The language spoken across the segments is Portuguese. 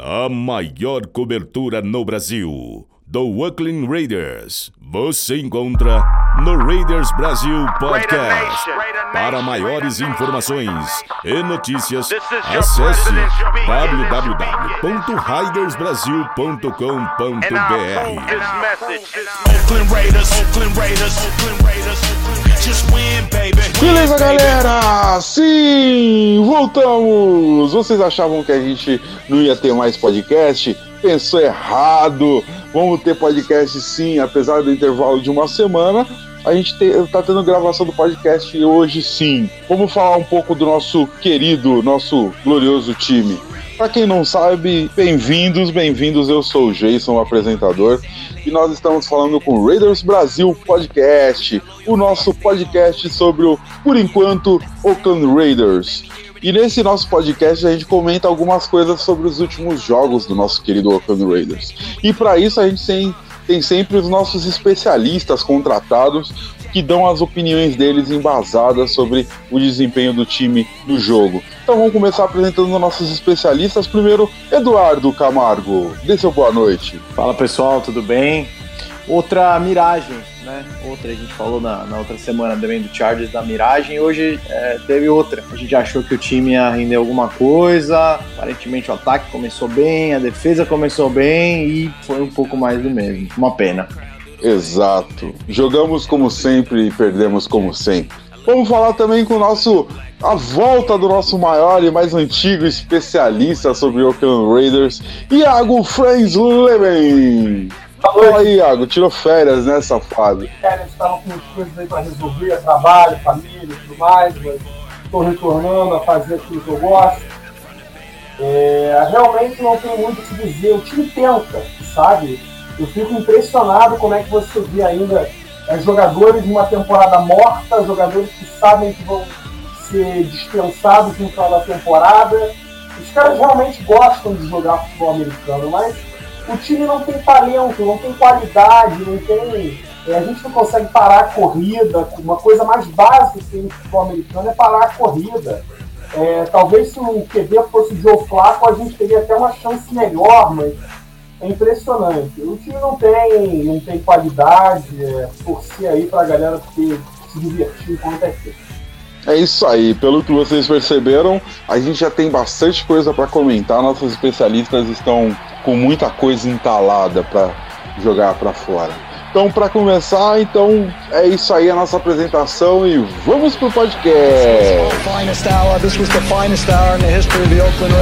A maior cobertura no Brasil do Oakland Raiders. Você encontra no Raiders Brasil Podcast. Para maiores informações e notícias, acesse www.raidersbrasil.com.br. Oakland Raiders, Oakland Raiders, Oakland Raiders. Beleza, galera? Sim, voltamos! Vocês achavam que a gente não ia ter mais podcast? Pensou errado! Vamos ter podcast sim, apesar do intervalo de uma semana. A gente está tendo gravação do podcast hoje sim. Vamos falar um pouco do nosso querido, nosso glorioso time. Para quem não sabe, bem-vindos, bem-vindos. Eu sou o Jason, o apresentador, e nós estamos falando com o Raiders Brasil Podcast, o nosso podcast sobre o, por enquanto, Oakland Raiders. E nesse nosso podcast a gente comenta algumas coisas sobre os últimos jogos do nosso querido Oakland Raiders. E para isso a gente tem, tem sempre os nossos especialistas contratados que dão as opiniões deles embasadas sobre o desempenho do time no jogo. Então vamos começar apresentando nossos especialistas. Primeiro, Eduardo Camargo. Dê seu boa noite. Fala pessoal, tudo bem? Outra miragem, né? Outra, a gente falou na, na outra semana também do Chargers da miragem, hoje é, teve outra. A gente achou que o time ia render alguma coisa, aparentemente o ataque começou bem, a defesa começou bem e foi um pouco mais do mesmo. Uma pena. Exato. Jogamos como sempre e perdemos como sempre. Vamos falar também com o nosso. A volta do nosso maior e mais antigo especialista sobre Oakland Raiders, Iago Franz Leben. Fala aí, Iago, tirou férias, né, safado? férias, estava com coisas aí para resolver, trabalho, família e tudo mais, mas estou retornando a fazer aquilo que eu gosto. É, realmente não tem muito o que dizer, o time tenta, sabe? Eu fico impressionado como é que você vê ainda é, jogadores de uma temporada morta, jogadores que sabem que vão ser dispensados no final da temporada. Os caras realmente gostam de jogar futebol americano, mas o time não tem talento, não tem qualidade, não tem. é, a gente não consegue parar a corrida. Uma coisa mais básica que tem no futebol americano é parar a corrida. É, talvez se o QB fosse o Joe Flacco, a gente teria até uma chance melhor, mas é impressionante. O time não tem, não tem qualidade, é, torcer aí pra galera ter, se divertir enquanto é tempo. É isso aí, pelo que vocês perceberam, a gente já tem bastante coisa para comentar. Nossos especialistas estão com muita coisa entalada para jogar para fora. Então, para começar, então é isso aí a nossa apresentação e vamos pro podcast. finest hour.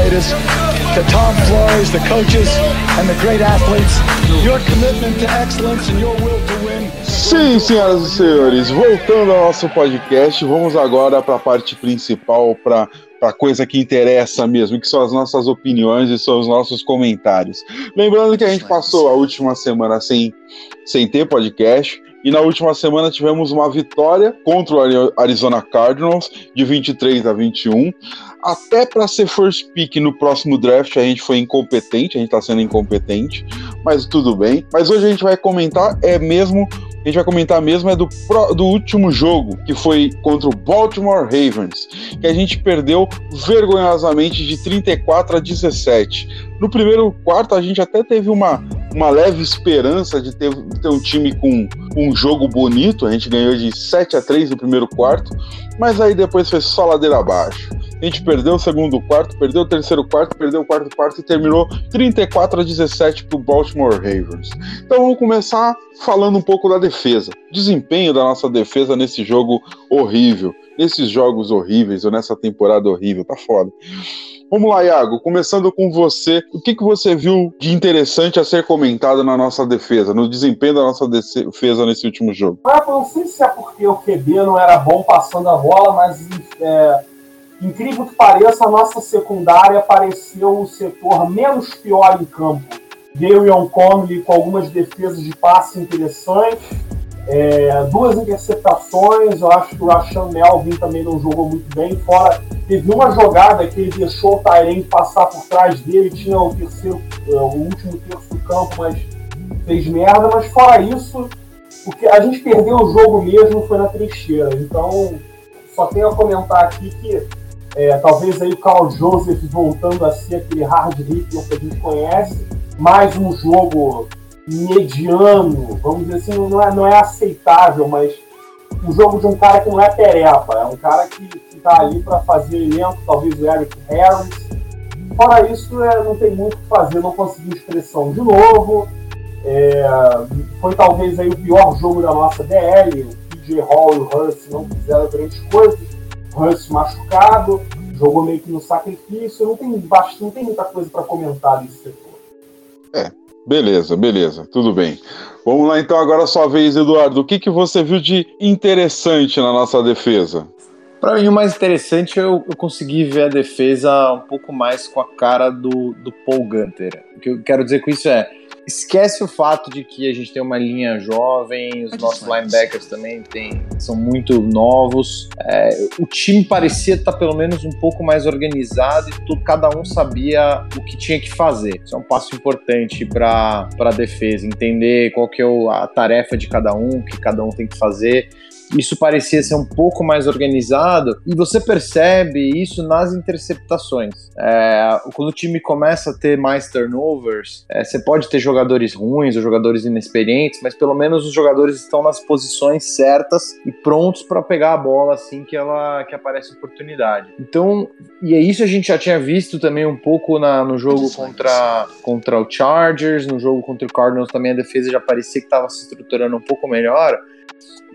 This the. To Tom Flores, coaches, and the great athletes, your commitment to excellence and your will to win. Sim, senhoras e senhores, voltando ao nosso podcast, vamos agora para a parte principal, para a coisa que interessa mesmo, que são as nossas opiniões e são os nossos comentários. Lembrando que a gente passou a última semana sem, sem ter podcast. E na última semana tivemos uma vitória contra o Ari- Arizona Cardinals de 23 a 21. Até para ser first pick no próximo draft a gente foi incompetente, a gente está sendo incompetente, mas tudo bem. Mas hoje a gente vai comentar é mesmo a gente vai comentar mesmo é do, do último jogo, que foi contra o Baltimore Ravens, que a gente perdeu vergonhosamente de 34 a 17. No primeiro quarto, a gente até teve uma, uma leve esperança de ter, ter um time com um jogo bonito. A gente ganhou de 7 a 3 no primeiro quarto, mas aí depois foi só ladeira abaixo. A gente perdeu o segundo quarto, perdeu o terceiro quarto, perdeu o quarto quarto e terminou 34 a 17 para o Baltimore Ravens. Então vamos começar falando um pouco da defesa. Desempenho da nossa defesa nesse jogo horrível. Nesses jogos horríveis ou nessa temporada horrível. Tá foda. Vamos lá, Iago. Começando com você. O que, que você viu de interessante a ser comentado na nossa defesa, no desempenho da nossa defesa nesse último jogo? Ah, não sei se é porque o QB não era bom passando a bola, mas é, incrível que pareça, a nossa secundária pareceu o setor menos pior em campo. Darion Conley com algumas defesas de passe interessantes, é, duas interceptações, eu acho que o Rashan Melvin também não jogou muito bem, fora teve uma jogada que ele deixou o Tyrene passar por trás dele, tinha o terceiro, é, o último terço do campo, mas fez merda, mas fora isso, porque a gente perdeu o jogo mesmo foi na trincheira, então só tenho a comentar aqui que É, talvez aí o Carl Joseph voltando a ser aquele hard hitter que a gente conhece, mais um jogo mediano, vamos dizer assim, não é, não é aceitável, mas um jogo de um cara que não é pereba, é um cara que está ali para fazer elenco, talvez o Eric Harris. Fora isso, é, não tem muito o que fazer, não conseguiu expressão de novo. É, foi talvez aí o pior jogo da nossa DL. O PJ Hall e o Hurst não fizeram grandes coisas. O Hurst machucado, jogou meio que no sacrifício. Não tem, não tem muita coisa para comentar desse setor. É, beleza, beleza, tudo bem. Vamos lá então, agora a sua vez, Eduardo. O que, que você viu de interessante na nossa defesa? Para mim, o mais interessante é eu, eu consegui ver a defesa um pouco mais com a cara do, do Paul Gunter. O que eu quero dizer com isso é esquece o fato de que a gente tem uma linha jovem, os nossos linebackers também tem, são muito novos. É, o time parecia estar pelo menos um pouco mais organizado e tudo, cada um sabia o que tinha que fazer. Isso é um passo importante para a defesa, entender qual que é a tarefa de cada um, o que cada um tem que fazer isso parecia ser um pouco mais organizado e você percebe isso nas interceptações. É, quando o time começa a ter mais turnovers, é, você pode ter jogadores ruins ou jogadores inexperientes, mas pelo menos os jogadores estão nas posições certas e prontos para pegar a bola assim que ela que aparece oportunidade. Então, e é isso a gente já tinha visto também um pouco na, no jogo contra, contra o Chargers, no jogo contra o Cardinals também a defesa já parecia que estava se estruturando um pouco melhor.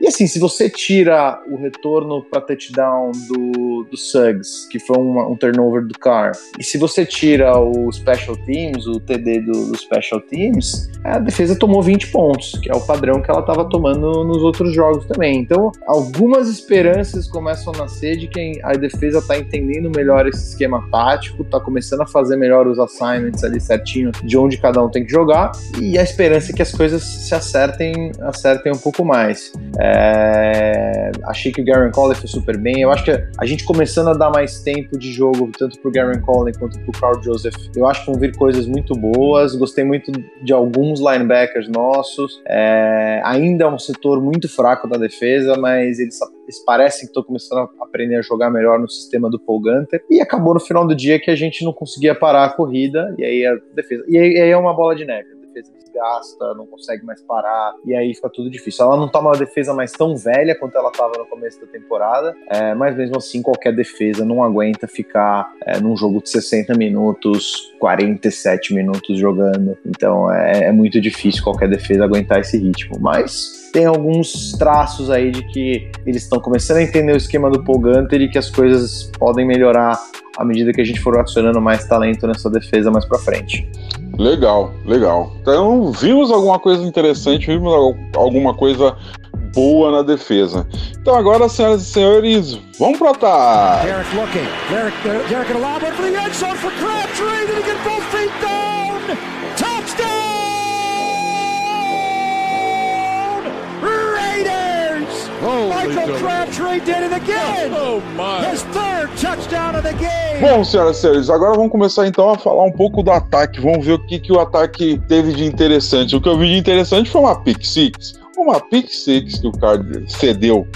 E assim, se você tira o retorno para touchdown do, do Suggs, que foi um, um, turnover do Carr, e se você tira o Special Teams, o TD do, do, Special Teams, a defesa tomou 20 pontos, que é o padrão que ela estava tomando nos outros jogos também. Então, algumas esperanças começam a nascer de que a defesa está entendendo melhor esse esquema tático, está começando a fazer melhor os assignments ali certinho de onde cada um tem que jogar, e a esperança é que as coisas se acertem, acertem um pouco mais. É, achei que o Garen Conley foi super bem. Eu acho que a gente começando a dar mais tempo de jogo, tanto pro Garen Conley quanto pro Carl Joseph, eu acho que vão vir coisas muito boas. Gostei muito de alguns linebackers nossos. É, ainda é um setor muito fraco da defesa, mas eles, eles parecem que estão começando a aprender a jogar melhor no sistema do Paul Gunter. E acabou no final do dia que a gente não conseguia parar a corrida, e aí a defesa. E aí, aí é uma bola de neve defesa desgasta, não consegue mais parar, e aí fica tudo difícil. Ela não tá uma defesa mais tão velha quanto ela tava no começo da temporada, é, mas mesmo assim qualquer defesa não aguenta ficar é, num jogo de 60 minutos, 47 minutos jogando. Então é, é muito difícil qualquer defesa aguentar esse ritmo. Mas tem alguns traços aí de que eles estão começando a entender o esquema do Paul Gunter e que as coisas podem melhorar à medida que a gente for adicionando mais talento nessa defesa mais para frente. Legal, legal. Então, vimos alguma coisa interessante, vimos alguma coisa boa na defesa. Então agora, senhoras e senhores, vamos pro ataque. Derek looking. Derek, allowed for Crabtree. Michael Crabtree did it again. Oh, my. His third touchdown of the game. Bom, senhoras e senhores, agora vamos começar então a falar um pouco do ataque. Vamos ver o que, que o ataque teve de interessante. O que eu vi de interessante foi uma pick six. Uma pick six que o Card cedeu.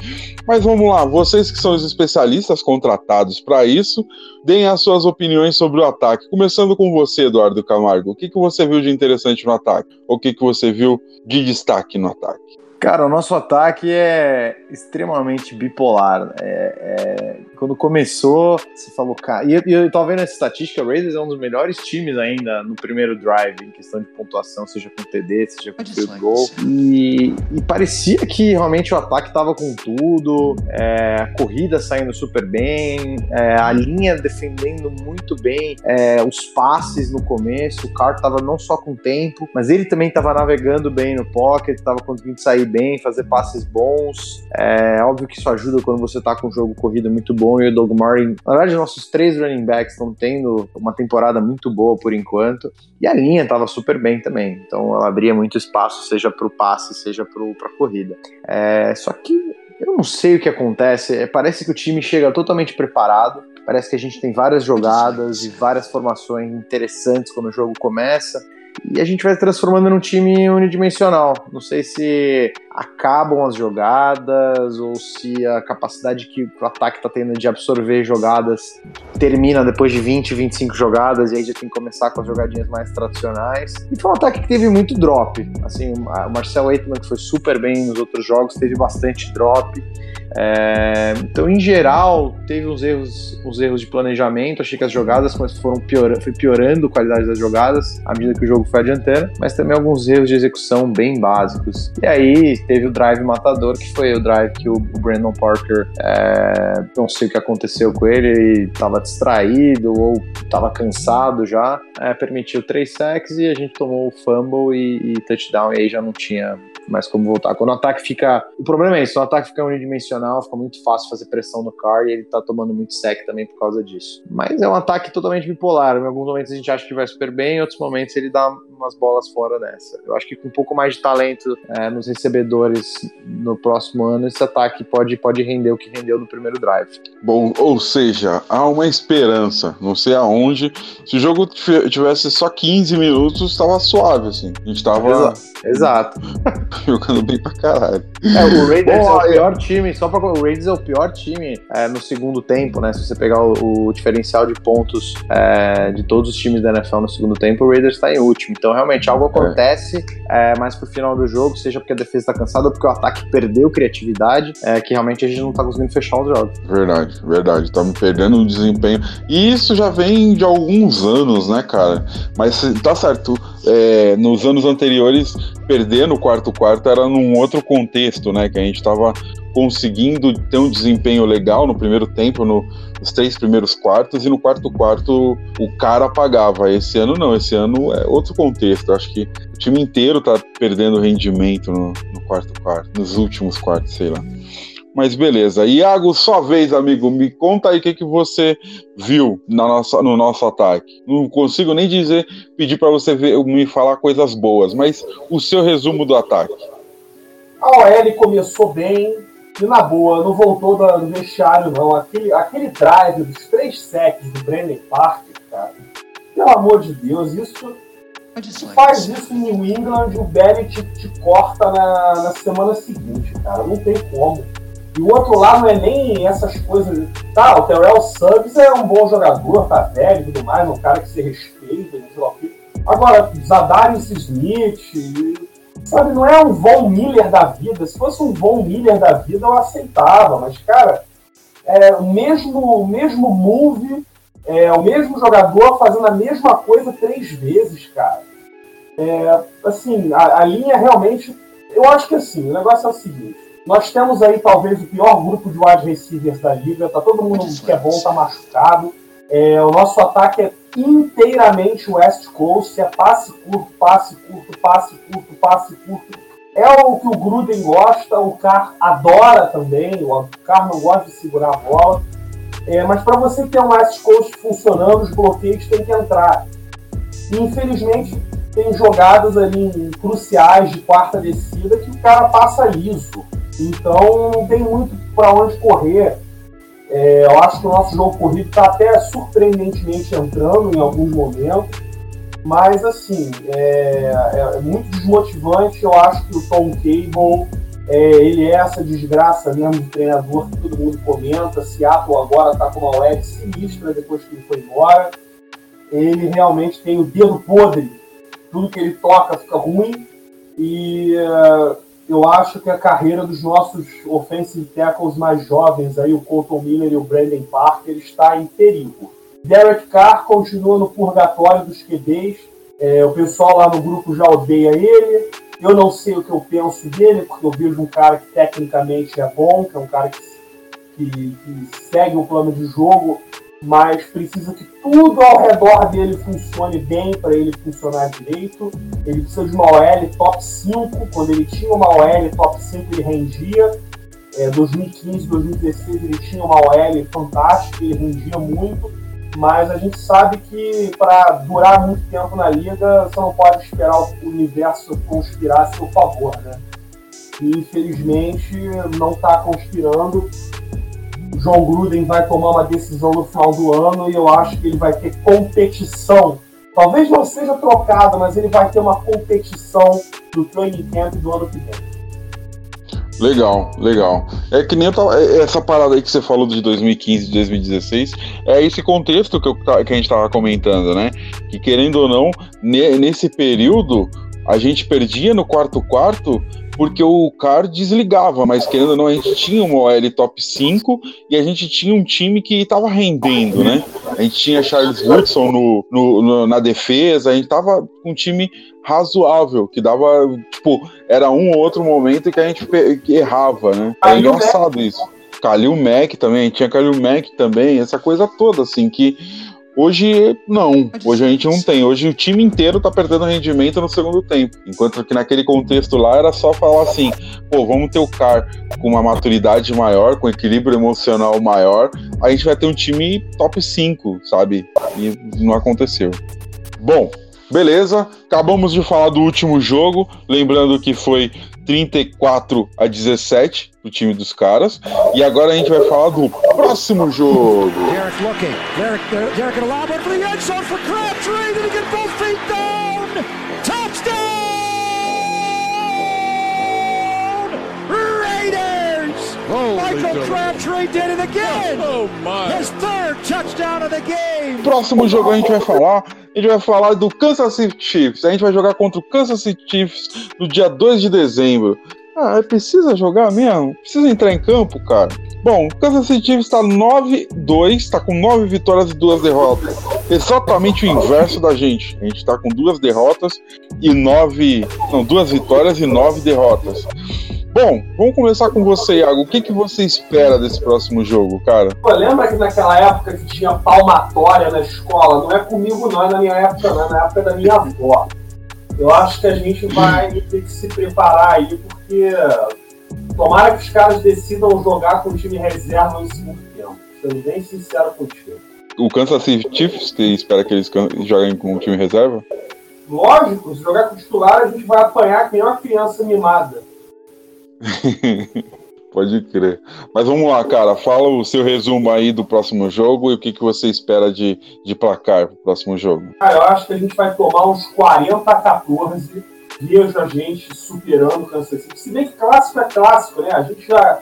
Mas vamos lá, vocês que são os especialistas contratados para isso, deem as suas opiniões sobre o ataque. Começando com você, Eduardo Camargo. O que, que você viu de interessante no ataque? O que, que você viu de destaque no ataque? Cara, o nosso ataque é extremamente bipolar. É, é, quando começou, você falou, cara. E, e eu tava vendo essa estatística, o Raiders é um dos melhores times ainda no primeiro drive, em questão de pontuação, seja com TD, seja com field goal. E, e, parecia que realmente o ataque tava com tudo, é, a corrida saindo super bem, é, a linha defendendo muito bem, é, os passes no começo, o Carr tava não só com tempo, mas ele também tava navegando bem no pocket, tava conseguindo sair bem, fazer passes bons. É óbvio que isso ajuda quando você tá com um jogo corrido muito bom e o Doug Martin. Na verdade, nossos três running backs estão tendo uma temporada muito boa por enquanto. E a linha tava super bem também. Então ela abria muito espaço, seja para o passe, seja para a corrida. É, só que eu não sei o que acontece. É, parece que o time chega totalmente preparado. Parece que a gente tem várias jogadas e várias formações interessantes quando o jogo começa e a gente vai transformando num time unidimensional. Não sei se acabam as jogadas ou se a capacidade que o ataque está tendo de absorver jogadas termina depois de 20, 25 jogadas e aí já tem que começar com as jogadinhas mais tradicionais. E foi um ataque que teve muito drop. Assim, o Marcel Eitman, que foi super bem nos outros jogos, teve bastante drop. É, então, em geral, teve uns erros, uns erros de planejamento. Achei que as jogadas foram piorando, foi piorando a qualidade das jogadas à medida que o jogo foi adiantando, mas também alguns erros de execução bem básicos. E aí teve o drive matador, que foi o drive que o Brandon Parker, é, não sei o que aconteceu com ele, estava distraído ou estava cansado já, é, permitiu três sacks e a gente tomou o fumble e, e touchdown, e aí já não tinha mais como voltar. Quando o ataque fica. O problema é isso, o ataque fica unidimensional, fica muito fácil fazer pressão no car e ele tá tomando muito sec também por causa disso. Mas é um ataque totalmente bipolar. Em alguns momentos a gente acha que vai super bem, em outros momentos ele dá umas bolas fora dessa. Eu acho que com um pouco mais de talento é, nos recebedores no próximo ano, esse ataque pode, pode render o que rendeu no primeiro drive. Bom, ou seja, há uma esperança. Não sei aonde. Se o jogo tivesse só 15 minutos, estava suave, assim. A gente tava. Exato. jogando bem pra caralho. É, o Raiders Bom, é o pior time, só pra. O Raiders é o pior time é, no segundo tempo, né? Se você pegar o, o diferencial de pontos é, de todos os times da NFL no segundo tempo, o Raiders tá em último. Então, realmente, algo acontece é. mais pro final do jogo, seja porque a defesa tá cansada ou porque o ataque perdeu criatividade, é, que realmente a gente não tá conseguindo fechar os jogos. Verdade, verdade. Tá perdendo o desempenho. E isso já vem de alguns anos, né, cara? Mas tá certo. É, nos anos anteriores, perder no quarto quarto era num outro contexto, né? Que a gente tava conseguindo ter um desempenho legal no primeiro tempo, no, nos três primeiros quartos, e no quarto quarto o cara apagava. Esse ano não, esse ano é outro contexto. Acho que o time inteiro tá perdendo rendimento no, no quarto quarto, nos últimos quartos, sei lá. Mas beleza. Iago, sua vez, amigo. Me conta aí o que, que você viu na nossa, no nosso ataque. Não consigo nem dizer, pedir para você ver, me falar coisas boas, mas o seu resumo do ataque. A OL começou bem, e na boa, não voltou do vestiário, não. Aquele, aquele drive dos três sacks do Brandon Parker, cara. Pelo amor de Deus, isso. Tu faz isso em New England, o Belly te, te corta na, na semana seguinte, cara. Não tem como. E o outro lado não é nem essas coisas. Tá, o Terrell Suggs é um bom jogador, tá velho e tudo mais, um cara que se respeita, não sei lá o quê. Agora, Zadarius Smith, sabe, não é um Von Miller da vida. Se fosse um Von Miller da vida, eu aceitava, mas, cara, é o mesmo, o mesmo move, é o mesmo jogador fazendo a mesma coisa três vezes, cara. É, assim, a, a linha realmente. Eu acho que assim, o negócio é o seguinte. Nós temos aí talvez o pior grupo de wide receivers da liga. Tá todo mundo que é bom, tá machucado. É, o nosso ataque é inteiramente West Coast, é passe curto, passe curto, passe curto, passe curto. É o que o Gruden gosta, o Carr adora também, o Carr não gosta de segurar a bola. É, mas para você ter um West Coast funcionando, os bloqueios têm que entrar. E, infelizmente, tem jogadas ali cruciais de quarta descida que o cara passa liso. Então não tem muito para onde correr. É, eu acho que o nosso jogo corrido está até surpreendentemente entrando em alguns momentos, mas assim, é, é, muito desmotivante. Eu acho que o Tom Cable, é, ele é essa desgraça mesmo de treinador que todo mundo comenta. Seattle agora está com uma web sinistra depois que ele foi embora. Ele realmente tem o dedo podre, tudo que ele toca fica ruim. E uh, eu acho que a carreira dos nossos offensive tackles mais jovens, aí, o Colton Miller e o Brandon Parker, está em perigo. Derek Carr continua no purgatório dos QBs. É, o pessoal lá no grupo já odeia ele. Eu não sei o que eu penso dele, porque eu vejo um cara que tecnicamente é bom, que é um cara que, que, que segue o plano de jogo, mas precisa que tudo ao redor dele funcione bem para ele funcionar direito. Ele precisa de uma OL top 5. Quando ele tinha uma OL top 5, ele rendia. É, 2015, 2016, ele tinha uma OL fantástica, ele rendia muito. Mas a gente sabe que para durar muito tempo na liga, você não pode esperar o universo conspirar a seu favor, né? E infelizmente não está conspirando. João Gruden vai tomar uma decisão no final do ano e eu acho que ele vai ter competição Talvez não seja trocado, mas ele vai ter uma competição do training camp do ano que vem. Legal, legal. É que nem tava, é, essa parada aí que você falou de 2015 e 2016, é esse contexto que, eu, que a gente tava comentando, né? Que querendo ou não, nesse período, a gente perdia no quarto quarto porque o CAR desligava, mas querendo ou não, a gente tinha uma OL top 5 e a gente tinha um time que estava rendendo, né? A gente tinha Charles Woodson no, no, no, na defesa, a gente tava com um time razoável, que dava, tipo, era um ou outro momento que a gente errava, né? É engraçado isso. Kalil Mack também, tinha Kalil Mack também, essa coisa toda, assim, que Hoje, não. Hoje a gente não tem. Hoje o time inteiro tá perdendo rendimento no segundo tempo. Enquanto que naquele contexto lá era só falar assim: pô, vamos ter o CAR com uma maturidade maior, com equilíbrio emocional maior, a gente vai ter um time top 5, sabe? E não aconteceu. Bom, beleza. Acabamos de falar do último jogo. Lembrando que foi 34 a 17 pro time dos caras. E agora a gente vai falar do próximo jogo. Derek looking. Derek, Derek for the end zone for Crabtree. Did he get both feet down? Touchdown! Raiders! Holy Michael Crabtree did it again! Oh my! His third touchdown of the game! Próximo jogo a gente vai falar a gente vai falar do Kansas City Chiefs. A gente vai jogar contra o Kansas City Chiefs no dia 2 de dezembro. Ah, precisa jogar mesmo? Precisa entrar em campo, cara? Bom, o Kansas City Chiefs está 9-2, está com 9 vitórias e 2 derrotas. Exatamente o inverso da gente. A gente está com duas derrotas e 9. Não, duas vitórias e 9 derrotas. Bom, vamos começar com você, Iago. O que, que você espera desse próximo jogo, cara? Pô, lembra que naquela época que tinha palmatória na escola? Não é comigo, não, é na minha época, não, é na época da minha avó. Eu acho que a gente vai ter que se preparar aí, porque tomara que os caras decidam jogar com o time reserva no segundo tempo. Sendo bem sincero contigo. O Kansas City Chiefs que espera que eles joguem com o time reserva? Lógico, se jogar com o titular, a gente vai apanhar que nem uma criança mimada. Pode crer. Mas vamos lá, cara. Fala o seu resumo aí do próximo jogo e o que, que você espera de, de placar pro próximo jogo. Cara, eu acho que a gente vai tomar uns 40 a 14. Vejo a gente superando Kansas City. Se bem que clássico é clássico, né? A gente já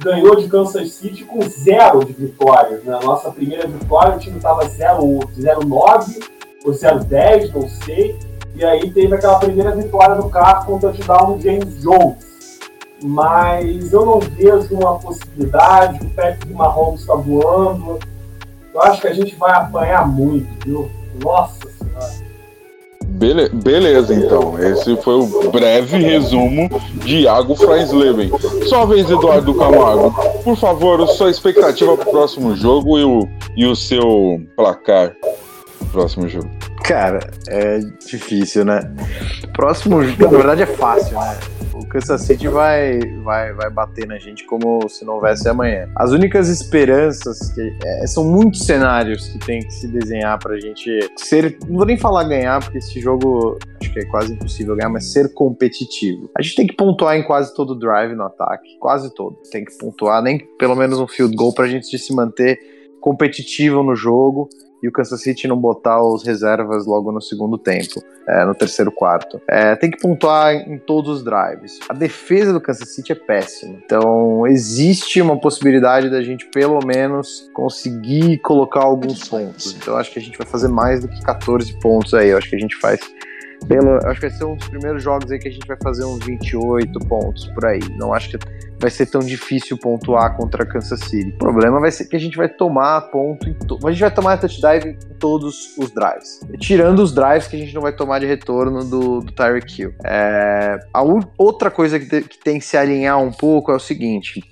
ganhou de Kansas City com zero de vitórias. Né? Nossa primeira vitória, o time estava 0-9 ou 0-10, não sei. E aí teve aquela primeira vitória do carro com o touchdown do James Jones mas eu não vejo uma possibilidade. O Patrick Mahomes está voando. Eu acho que a gente vai apanhar muito, viu? Nossa Senhora. Bele beleza, então. Esse foi o breve resumo de Iago Freisleben. Só a vez, Eduardo Camargo. Por favor, sua expectativa para o próximo jogo e o, e o seu placar próximo jogo. Cara, é difícil, né? Próximo, na verdade é fácil, né? Kansas City vai, vai, vai bater na gente como se não houvesse amanhã. As únicas esperanças, que, é, são muitos cenários que tem que se desenhar pra gente ser, não vou nem falar ganhar, porque esse jogo acho que é quase impossível ganhar, mas ser competitivo. A gente tem que pontuar em quase todo drive no ataque, quase todo. Tem que pontuar, nem pelo menos um field goal pra gente se manter competitivo no jogo e o Kansas City não botar os reservas logo no segundo tempo, é, no terceiro quarto. É, tem que pontuar em todos os drives. A defesa do Kansas City é péssima, então existe uma possibilidade da gente pelo menos conseguir colocar alguns pontos. Então acho que a gente vai fazer mais do que 14 pontos aí. Eu acho que a gente faz pelo, acho que vai ser um dos primeiros jogos aí que a gente vai fazer uns 28 pontos por aí. Não acho que vai ser tão difícil pontuar contra a Kansas City. O problema vai ser que a gente vai tomar ponto em to... a gente vai tomar touchdown em todos os drives. Tirando os drives que a gente não vai tomar de retorno do, do Tyreek Hill. É... A outra coisa que, te, que tem que se alinhar um pouco é o seguinte: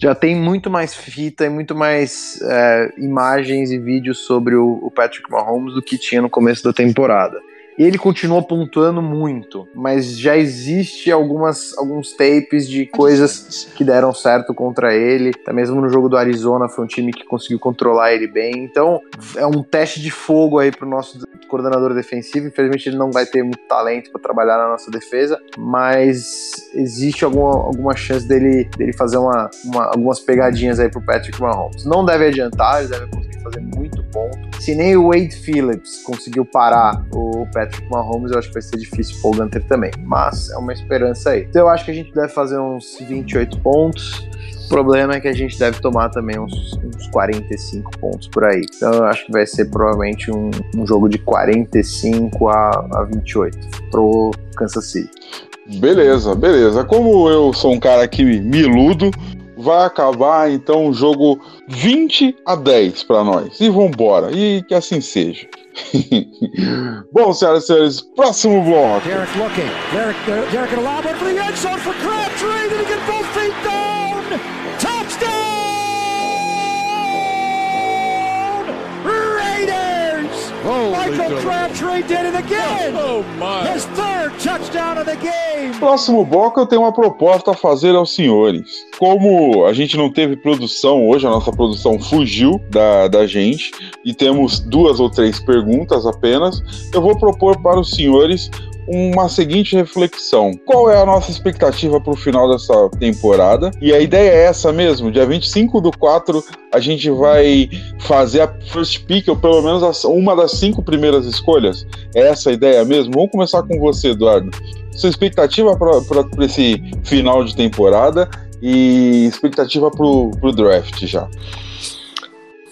já tem muito mais fita e muito mais é, imagens e vídeos sobre o, o, Patrick Mahomes do que tinha no começo da temporada. Ele continua pontuando muito, mas já existe algumas alguns tapes de coisas que deram certo contra ele. Até mesmo no jogo do Arizona foi um time que conseguiu controlar ele bem. Então é um teste de fogo aí pro nosso coordenador defensivo. Infelizmente ele não vai ter muito talento para trabalhar na nossa defesa, mas existe alguma, alguma chance dele, dele fazer uma, uma, algumas pegadinhas aí pro Patrick Mahomes. Não deve adiantar, ele deve conseguir fazer muito ponto. Se nem o Wade Phillips conseguiu parar o Patrick Mahomes, eu acho que vai ser difícil o Gunter também. Mas é uma esperança aí. Então eu acho que a gente deve fazer uns 28 pontos. O problema é que a gente deve tomar também uns, uns 45 pontos por aí. Então eu acho que vai ser provavelmente um, um jogo de 45 a, a 28 pro Kansas City. Beleza, beleza. Como eu sou um cara que me iludo, vai acabar então o jogo 20 a 10 para nós. E vambora. E que assim seja. Bom, senhoras e senhores, próximo bloco. Derek looking. Derek, Derek Derek Próximo bloco eu tenho uma proposta a fazer aos senhores. Como a gente não teve produção hoje, a nossa produção fugiu da, da gente e temos duas ou três perguntas apenas, eu vou propor para os senhores uma seguinte reflexão: qual é a nossa expectativa para o final dessa temporada? E a ideia é essa mesmo: dia 25 do 4 a gente vai fazer a first pick, ou pelo menos uma das cinco primeiras escolhas. É essa a ideia mesmo? Vamos começar com você, Eduardo. Sua expectativa para esse final de temporada e expectativa para o draft já.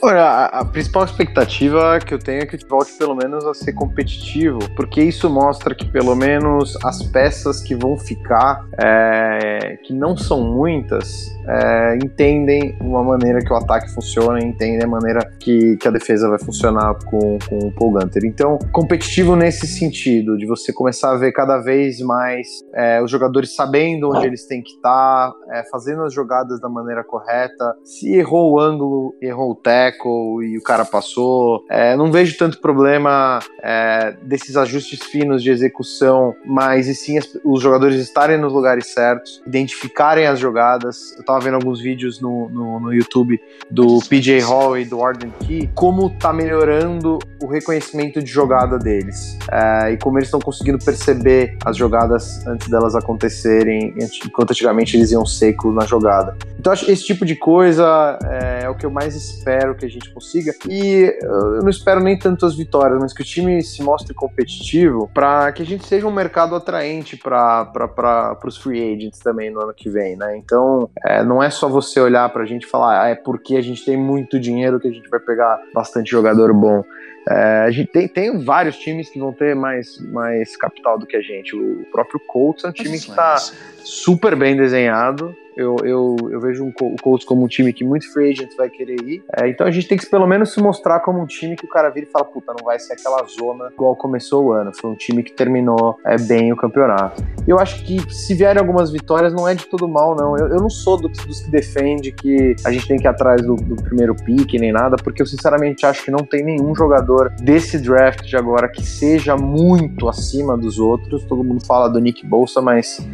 Olha, a, a, principal expectativa que eu tenho é que volte pelo menos a ser competitivo, porque isso mostra que pelo menos as peças que vão ficar, é, que não são muitas, é, entendem uma maneira que o ataque funciona, entendem a maneira que, que a defesa vai funcionar com, com o Paul Gunter. Então, competitivo nesse sentido, de você começar a ver cada vez mais é, os jogadores sabendo onde eles têm que estar, tá, fazendo as jogadas da maneira correta. Se errou o ângulo, errou o tackle e o cara passou. É, não vejo tanto problema é, desses ajustes finos de execução, mas e sim as, os jogadores estarem nos lugares certos, identificarem as jogadas. Eu tava vendo alguns vídeos no, no, no, YouTube do PJ Hall e do Arden Key, como tá melhorando o reconhecimento de jogada deles. É, e como eles estão conseguindo perceber as jogadas antes delas acontecerem, enquanto antigamente eles iam seco na jogada. Então, acho esse tipo de coisa é, é o que eu mais espero que a gente consiga. E eu não espero nem tanto as vitórias, mas que o time se mostre competitivo para que a gente seja um mercado atraente para os free agents também no ano que vem, né? Então, é, não é só você olhar para a gente e falar, ah, é porque a gente tem muito dinheiro que a gente vai pegar bastante jogador bom. É, a gente tem, tem vários times que vão ter mais, mais capital do que a gente. O próprio Colts é um time que está super bem desenhado eu, eu, eu vejo um, o Colts como um time que muito free agents vai querer ir. É, então a gente tem que pelo menos se mostrar como um time que o cara vira e fala, puta, não vai ser aquela zona igual começou o ano. Foi um time que terminou é, bem o campeonato. Eu acho que se vierem algumas vitórias, não é de todo mal, não. Eu, eu não sou dos, dos que defende que a gente tem que ir atrás do, do primeiro pique nem nada, porque eu sinceramente acho que não tem nenhum jogador desse draft de agora que seja muito acima dos outros. Todo mundo fala do Nick Bolsa, mas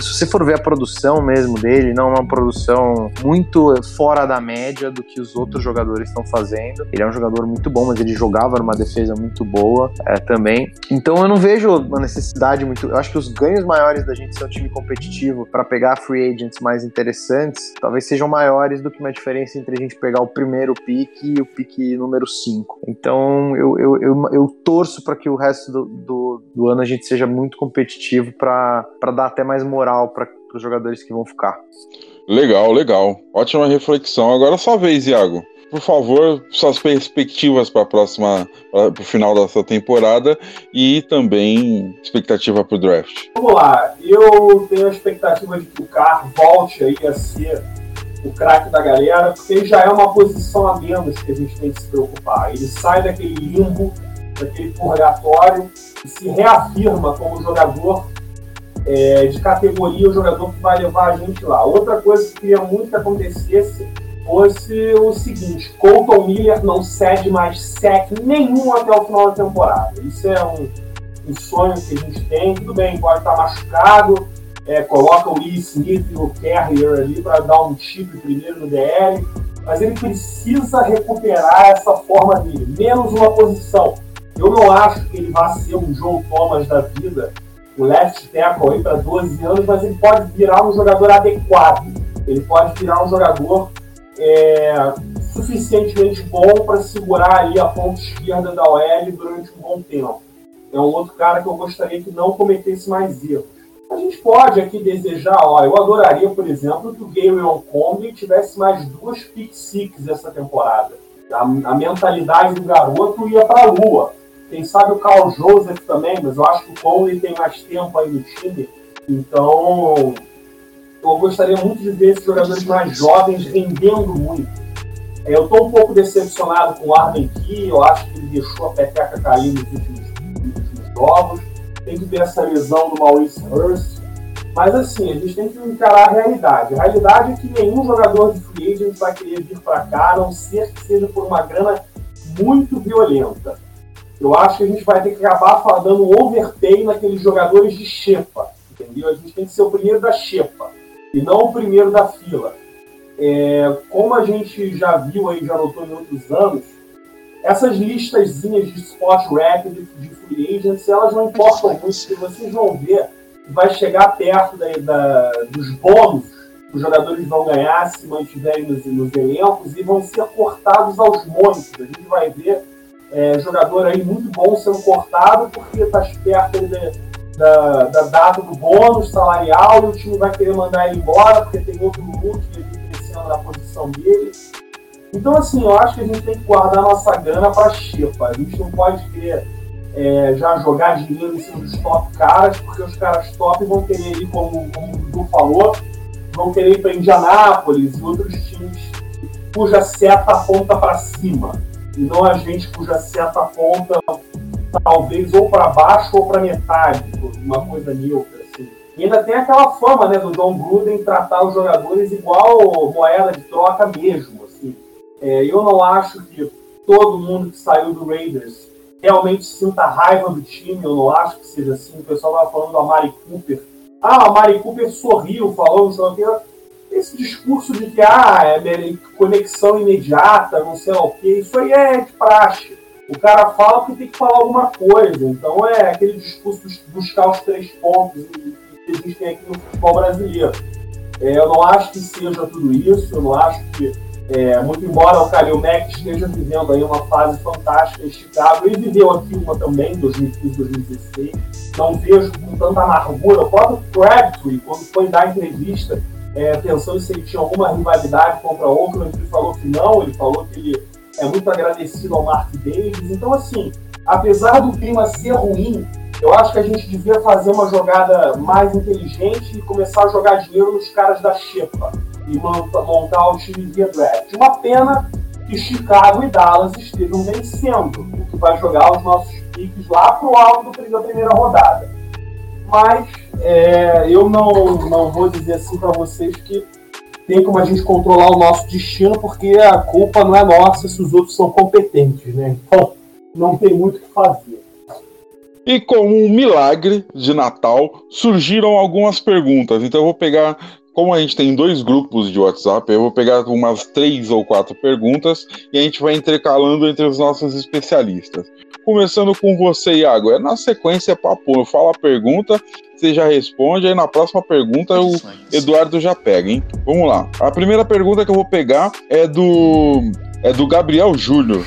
se você for ver a produção mesmo dele, não é uma produção muito fora da média do que os outros jogadores estão fazendo. Ele é um jogador muito bom, mas ele jogava numa defesa muito boa é, também. Então eu não vejo uma necessidade muito. Eu acho que os ganhos maiores da gente ser um time competitivo para pegar free agents mais interessantes talvez sejam maiores do que uma diferença entre a gente pegar o primeiro pique e o pique número 5. Então eu, eu, eu, eu torço para que o resto do, do, do ano a gente seja muito competitivo para dar até mais moral para os jogadores que vão ficar. Legal, legal. Ótima reflexão. Agora é sua vez, Iago. Por favor, suas perspectivas para a próxima, para o final dessa temporada e também expectativa para o draft. Vamos lá, eu tenho a expectativa de que o Carr volte aí a ser o craque da galera, porque já é uma posição a menos que a gente tem que se preocupar. Ele sai daquele limbo, daquele purgatório e se reafirma como jogador é, de categoria, o jogador que vai levar a gente lá. Outra coisa que queria muito que acontecesse fosse o seguinte: Colton Miller não cede mais sec nenhum até o final da temporada. Isso é um, um sonho que a gente tem. Tudo bem, pode estar machucado, é, coloca o Lee Smith e o Carrier ali para dar um chip primeiro no DL, mas ele precisa recuperar essa forma dele, menos uma posição. Eu não acho que ele vá ser um João Thomas da vida o left tackle aí para 12 anos, mas ele pode virar um jogador adequado. Ele pode virar um jogador é, suficientemente bom para segurar ali a ponta esquerda da OL durante um bom tempo. É um outro cara que eu gostaria que não cometesse mais erros. A gente pode aqui desejar, ó, eu adoraria, por exemplo, que o Galeon Combi tivesse mais duas pick six essa temporada. A, a mentalidade do garoto ia para a lua. Quem sabe o Carl Joseph também, mas eu acho que o Conley tem mais tempo aí no time. Então, eu gostaria muito de ver esses jogadores mais jovens rendendo muito. É, eu estou um pouco decepcionado com o Arden Key, eu acho que ele deixou a peteca cair nos últimos, nos últimos jogos. Tem que ver essa lesão do Maurice Hurst. Mas assim, a gente tem que encarar a realidade. A realidade é que nenhum jogador de free agent vai querer vir para cá, a não ser que seja por uma grana muito violenta. Eu acho que a gente vai ter que acabar dando overpay naqueles jogadores de xepa, entendeu? A gente tem que ser o primeiro da xepa e não o primeiro da fila. É, como a gente já viu aí, já notou em outros anos, essas listazinhas de spot de, de free agents, elas não importam muito, porque vocês vão ver que vai chegar perto da, da, dos bônus que os jogadores vão ganhar se mantiverem nos, nos elencos e vão ser cortados aos montes. A gente vai ver é, jogador aí muito bom sendo cortado porque está perto da, da, da, data do bônus salarial e o time vai querer mandar ele embora porque tem outro rookie ali crescendo na posição dele. Então, assim, eu acho que a gente tem que guardar nossa grana para Xepa. A gente não pode querer é, já jogar dinheiro em cima dos top caras, porque os caras top vão querer ir, como, como o Dudu falou, vão querer ir para Indianápolis e outros times cuja seta aponta para cima e não a gente cuja seta aponta talvez ou para baixo ou para metade, uma coisa neutra. Assim. E ainda tem aquela fama né, do John Gruden tratar os jogadores igual moeda de troca mesmo. Assim. É, eu não acho que todo mundo que saiu do Raiders realmente sinta raiva do time, eu não acho que seja assim. O pessoal estava falando do Amari Cooper. Ah, a Amari Cooper sorriu, falou, não sei o que esse discurso de que ah, é conexão imediata, não sei o que, isso aí é de praxe. O cara fala porque tem que falar alguma coisa. Então é aquele discurso de buscar os três pontos que existem aqui no futebol brasileiro. É, eu não acho que seja tudo isso, eu não acho que, é, muito embora o Kalil Mack esteja vivendo aí uma fase fantástica em Chicago, ele viveu aqui uma também, em 2015, 2016, não vejo com tanta amargura. O próprio Crabtree, quando foi dar entrevista, é, pensando se ele tinha alguma rivalidade contra outro, ele falou que não, ele falou que ele é muito agradecido ao Mark Davis. Então, assim, apesar do clima ser ruim, eu acho que a gente devia fazer uma jogada mais inteligente e começar a jogar dinheiro nos caras da Xepa e montar o time via draft. Uma pena que Chicago e Dallas estejam vencendo, o que vai jogar os nossos piques lá pro alto da primeira rodada. Mas é, eu não, não vou dizer assim para vocês que tem como a gente controlar o nosso destino, porque a culpa não é nossa se os outros são competentes, né? Então, não tem muito o que fazer. E como um milagre de Natal, surgiram algumas perguntas. Então eu vou pegar, como a gente tem dois grupos de WhatsApp, eu vou pegar umas três ou quatro perguntas e a gente vai intercalando entre os nossos especialistas. Começando com você, Iago. É na sequência, papo. Eu falo a pergunta você já responde, aí na próxima pergunta o Eduardo já pega, hein? Vamos lá. A primeira pergunta que eu vou pegar é do é do Gabriel Júnior.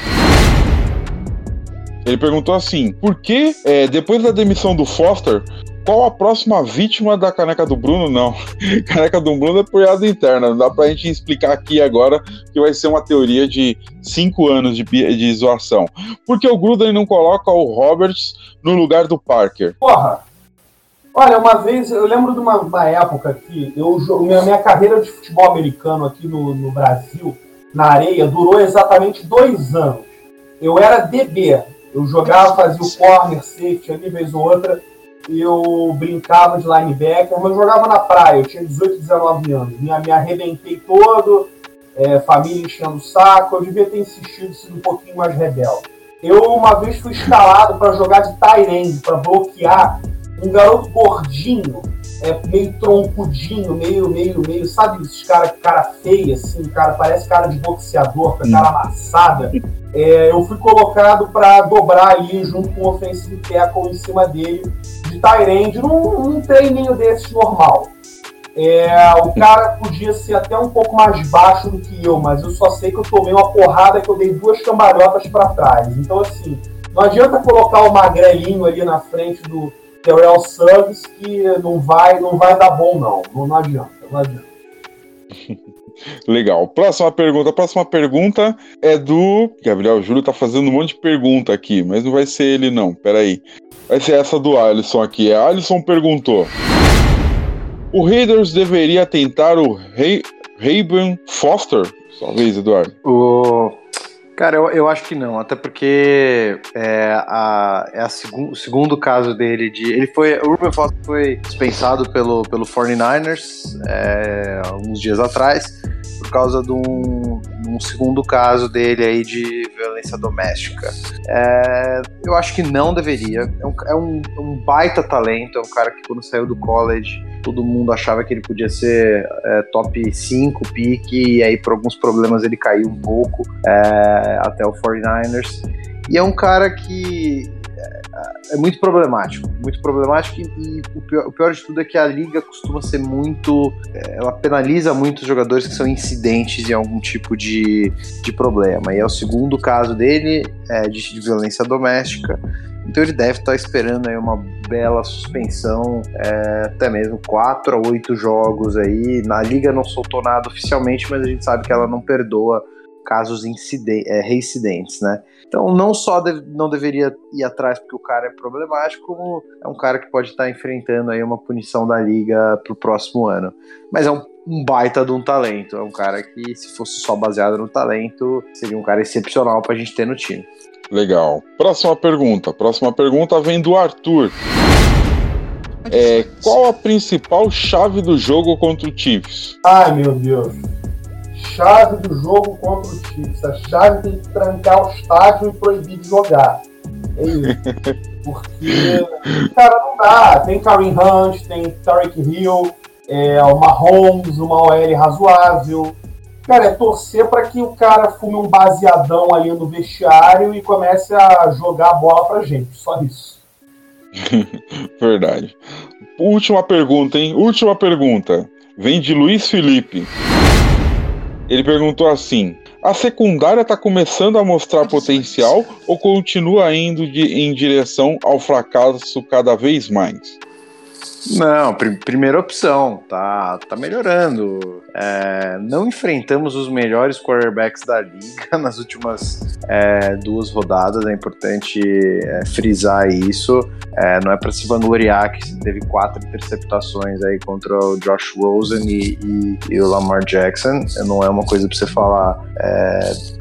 Ele perguntou assim: por que, é, depois da demissão do Foster, qual a próxima vítima da caneca do Bruno? Não. caneca do Bruno é piada interna. Não dá pra gente explicar aqui agora que vai ser uma teoria de cinco anos de, de zoação. Por que o Gruden não coloca o Roberts no lugar do Parker? Porra, Olha, uma vez, eu lembro de uma, uma época que eu, minha, minha carreira de futebol americano aqui no, no Brasil, na areia, durou exatamente dois anos. Eu era DB, eu jogava, fazia o corner, safety, ali vez ou outra, eu brincava de linebacker, mas eu jogava na praia, eu tinha 18, 19 anos. Me, me arrebentei todo, é, família enchendo o saco, eu devia ter insistido sido um pouquinho mais rebelde. Eu uma vez fui escalado para jogar de end, para bloquear um garoto gordinho, é, meio troncudinho, meio, meio, meio, sabe esses cara, cara feia, assim, cara, parece cara de boxeador, com a cara amassada. É, eu fui colocado para dobrar ali junto com o offensive tackle em cima dele, de Tyrande, num, num treininho desses normal. É, o cara podia ser até um pouco mais baixo do que eu, mas eu só sei que eu tomei uma porrada que eu dei duas cambalhotas para trás. Então, assim, não adianta colocar o magrelinho ali na frente do Terrell Suggs que não vai, não vai dar bom, não. Não, não adianta, não adianta. Legal. Próxima pergunta. A próxima pergunta é do. Gabriel Júlio tá fazendo um monte de pergunta aqui, mas não vai ser ele, não. Peraí. Vai ser essa do Alisson aqui. A Alisson perguntou: O Raiders deveria tentar o Raven Foster? Sua vez, Eduardo. O Cara, eu, eu acho que não, até porque é, a, é a segu, o segundo caso dele de. Ele foi. O Ruben Foster foi dispensado pelo, pelo 49ers é, alguns dias atrás por causa de um, um, segundo caso dele aí de violência doméstica. É, eu acho que não deveria. É um, é um, um, baita talento, é um cara que quando saiu do college todo mundo achava que ele podia ser é, top 5 pique, e aí por alguns problemas ele caiu um pouco é, até o 49ers. E é um cara que é muito problemático, muito problemático e, o, pior, o, pior, de tudo é que a liga costuma ser muito, é, ela penaliza muitos jogadores que são incidentes em algum tipo de, de problema. E é o segundo caso dele é, de, de violência doméstica. Então ele deve estar esperando aí uma bela suspensão, é, até mesmo 4 a 8 jogos aí. Na liga não soltou nada oficialmente, mas a gente sabe que ela não perdoa casos é, reincidentes, né? Então, não só deve, não deveria ir atrás porque o cara é problemático, como é um cara que pode estar enfrentando aí uma punição da liga para o próximo ano. Mas é um, um, baita de um talento, é um cara que, se fosse só baseado no talento, seria um cara excepcional para a gente ter no time. Legal. Próxima pergunta. Próxima pergunta vem do Arthur. É, qual a principal chave do jogo contra o Chiefs? Ai, meu Deus chave do jogo contra o Chiefs. A chave tem que trancar o estádio e proibir de jogar. É isso. Porque, cara, não dá. Tem Karim Hunt, tem Tarek Hill, é, o Mahomes, uma OL razoável. Cara, é torcer para que o cara fume um baseadão ali no vestiário e comece a jogar a bola pra gente. Só isso. Verdade. Última pergunta, hein? Última pergunta. Vem de Luiz Felipe. Ele perguntou assim: a secundária está começando a mostrar potencial ou continua indo de, em direção ao fracasso cada vez mais? Não, pr primeira opção, tá, tá melhorando. É, não enfrentamos os melhores quarterbacks da liga nas últimas é, duas rodadas, é importante é, frisar isso. É, não é para se vangloriar que teve quatro interceptações aí contra o Josh Rosen e, e, e o Lamar Jackson. Não é uma coisa para você falar é,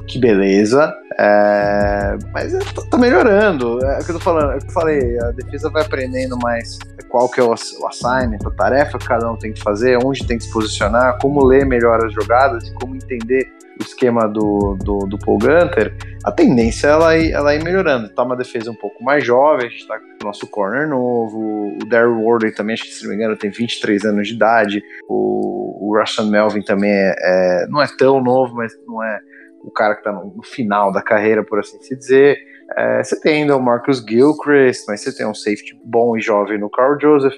que beleza. É, mas é, tá, tá, melhorando. É o que eu tô falando, é o que eu falei, a defesa vai aprendendo mais qual que é o, o assignment, a tarefa que cada um tem que fazer, onde tem que se posicionar, como ler melhor as jogadas e como entender o esquema do, do, do Paul Gunter, a tendência é ela ela ir melhorando. Tá uma defesa um pouco mais jovem, a gente tá com o nosso corner novo, o Daryl Warden também, acho que se não me engano, tem 23 anos de idade, o, o Russian Melvin também é, é, não é tão novo, mas não é o cara que está no, no, final da carreira, por assim se dizer. É, você tem ainda o Marcus Gilchrist, mas você tem um safety bom e jovem no Carl Joseph.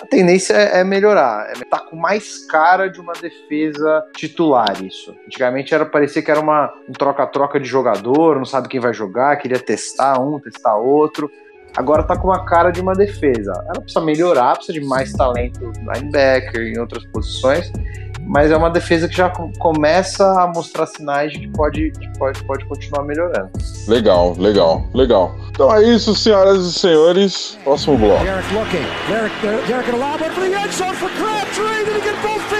A tendência é, é melhorar, é tá com mais cara de uma defesa titular isso. Antigamente era parecia que era uma um troca-troca de jogador, não sabe quem vai jogar, queria testar um, testar outro. Agora tá com uma cara de uma defesa. Ela precisa melhorar, precisa de mais talento linebacker em outras posições mas é uma defesa que já começa a mostrar sinais de que pode, que pode, pode continuar melhorando. Legal, legal, legal. Então é isso, senhoras e senhores. Próximo bloco. Derek looking. Derek, Derek in a lob for the end zone for Crabtree. Did he get both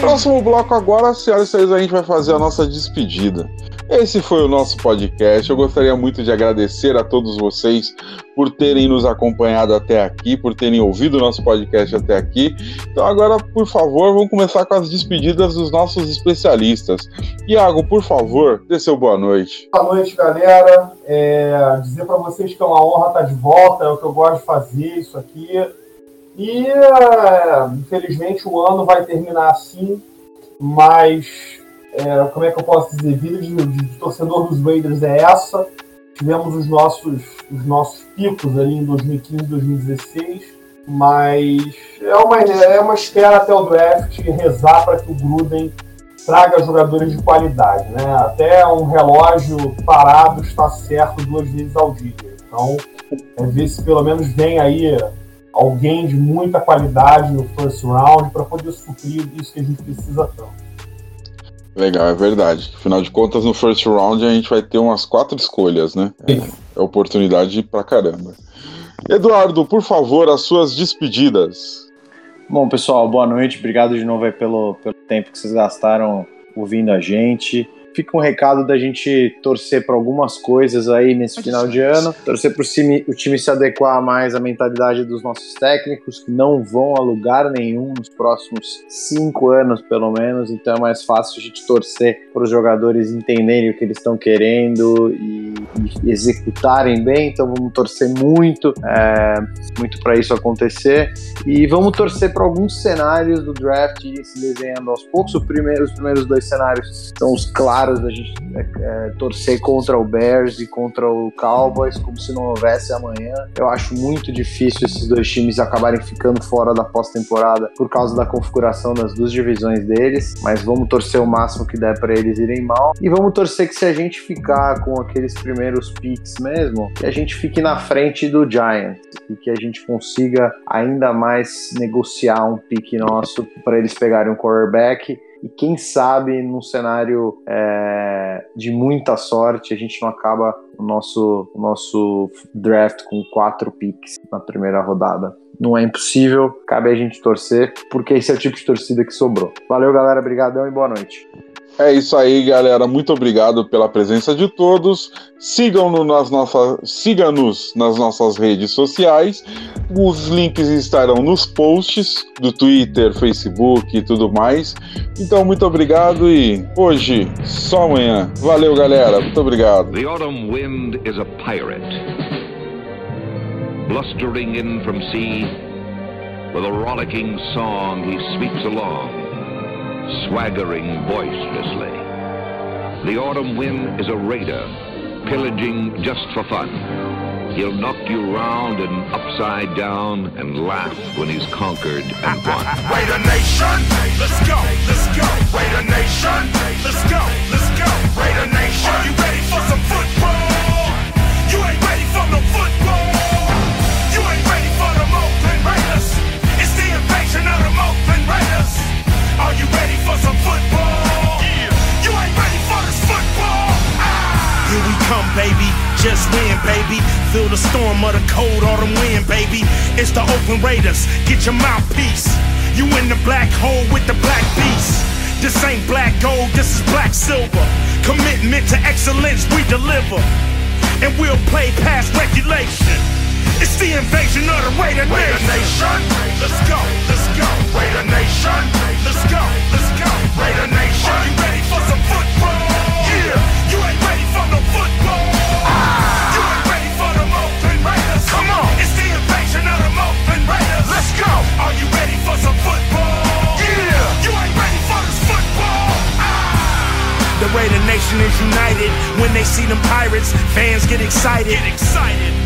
Próximo bloco agora, senhoras e senhores, a gente vai fazer a nossa despedida. Esse foi o nosso podcast. Eu gostaria muito de agradecer a todos vocês por terem nos acompanhado até aqui, por terem ouvido o nosso podcast até aqui. Então, agora, por favor, vamos começar com as despedidas dos nossos especialistas. Iago, por favor, dê seu boa noite. Boa noite, galera. É, dizer para vocês que é uma honra estar de volta, é o que eu gosto de fazer, isso aqui. E, é, infelizmente, o ano vai terminar assim, mas é, como é que eu posso dizer, vida de, de, torcedor dos Raiders é essa. Tivemos os nossos, os nossos picos ali em 2015 2016, mas é uma, é uma espera até o draft rezar para que o Gruden traga jogadores de qualidade. Né? Até um relógio parado está certo duas vezes ao dia. Então, é ver se pelo menos vem aí alguém de muita qualidade no first round para poder suprir isso que a gente precisa tanto. Legal, é verdade. Afinal de contas, no first round a gente vai ter umas quatro escolhas, né? É, é oportunidade pra caramba. Eduardo, por favor, as suas despedidas. Bom, pessoal, boa noite. Obrigado de novo pelo, pelo tempo que vocês gastaram ouvindo a gente fica um recado da gente torcer para algumas coisas aí nesse final de ano, torcer para o time se adequar mais à mentalidade dos nossos técnicos, que não vão a lugar nenhum nos próximos cinco anos, pelo menos, então é mais fácil a gente torcer para os jogadores entenderem o que eles estão querendo e, e, executarem bem, então vamos torcer muito, é, muito para isso acontecer. E vamos torcer para alguns cenários do draft se desenhando aos poucos. Primeiro, os primeiros dois cenários são os claros claros da gente é, é, torcer contra o Bears e contra o Cowboys como se não houvesse amanhã. Eu acho muito difícil esses dois times acabarem ficando fora da pós-temporada por causa da configuração das duas divisões deles, mas vamos torcer o máximo que der para eles irem mal e vamos torcer que se a gente ficar com aqueles primeiros picks mesmo, que a gente fique na frente do Giants e que a gente consiga ainda mais negociar um pique nosso para eles pegarem um quarterback e quem sabe num cenário é, de muita sorte a gente não acaba o nosso, o nosso draft com quatro picks na primeira rodada. Não é impossível, cabe a gente torcer, porque esse é o tipo de torcida que sobrou. Valeu, galera, obrigadão e boa noite. É isso aí, galera. Muito obrigado pela presença de todos. Sigam-nos nas nossas, siga-nos nas nossas redes sociais. Os links estarão nos posts do Twitter, Facebook e tudo mais. Então, muito obrigado e hoje só amanhã. Valeu, galera. Muito obrigado. The autumn wind is a pirate. Blustering in from sea, with a rollicking song he sweeps along. Swaggering boisterously. The autumn wind is a raider, pillaging just for fun. He'll knock you round and upside down and laugh when he's conquered and won. Raider Nation, let's go, let's go. Raider Nation, let's go, let's go. Raider Nation, are you ready for some football? You ain't ready for no football. You ready for some football? Yeah. You ain't ready for this football. Ah. Here we come, baby. Just win, baby. Feel the storm of the cold autumn wind, baby. It's the Oakland Raiders. Get your mouthpiece. You in the black hole with the black beast. This ain't black gold, this is black silver. Commitment to excellence, we deliver. And we'll play past regulation. It's the invasion of the Raider Nation. Nation. Let's go, let's go. Raider Nation. Let's go, let's go. Raider Nation. Are you ready for some football? Yeah. You ain't ready for no football. Ah. You ain't ready for the Oakland Raiders. Come on. It's the invasion of the Oakland Raiders. Let's go. Are you ready for some football? Yeah. You ain't ready for this football. Ah. The Raider Nation is united when they see them pirates. Fans get excited. Get excited.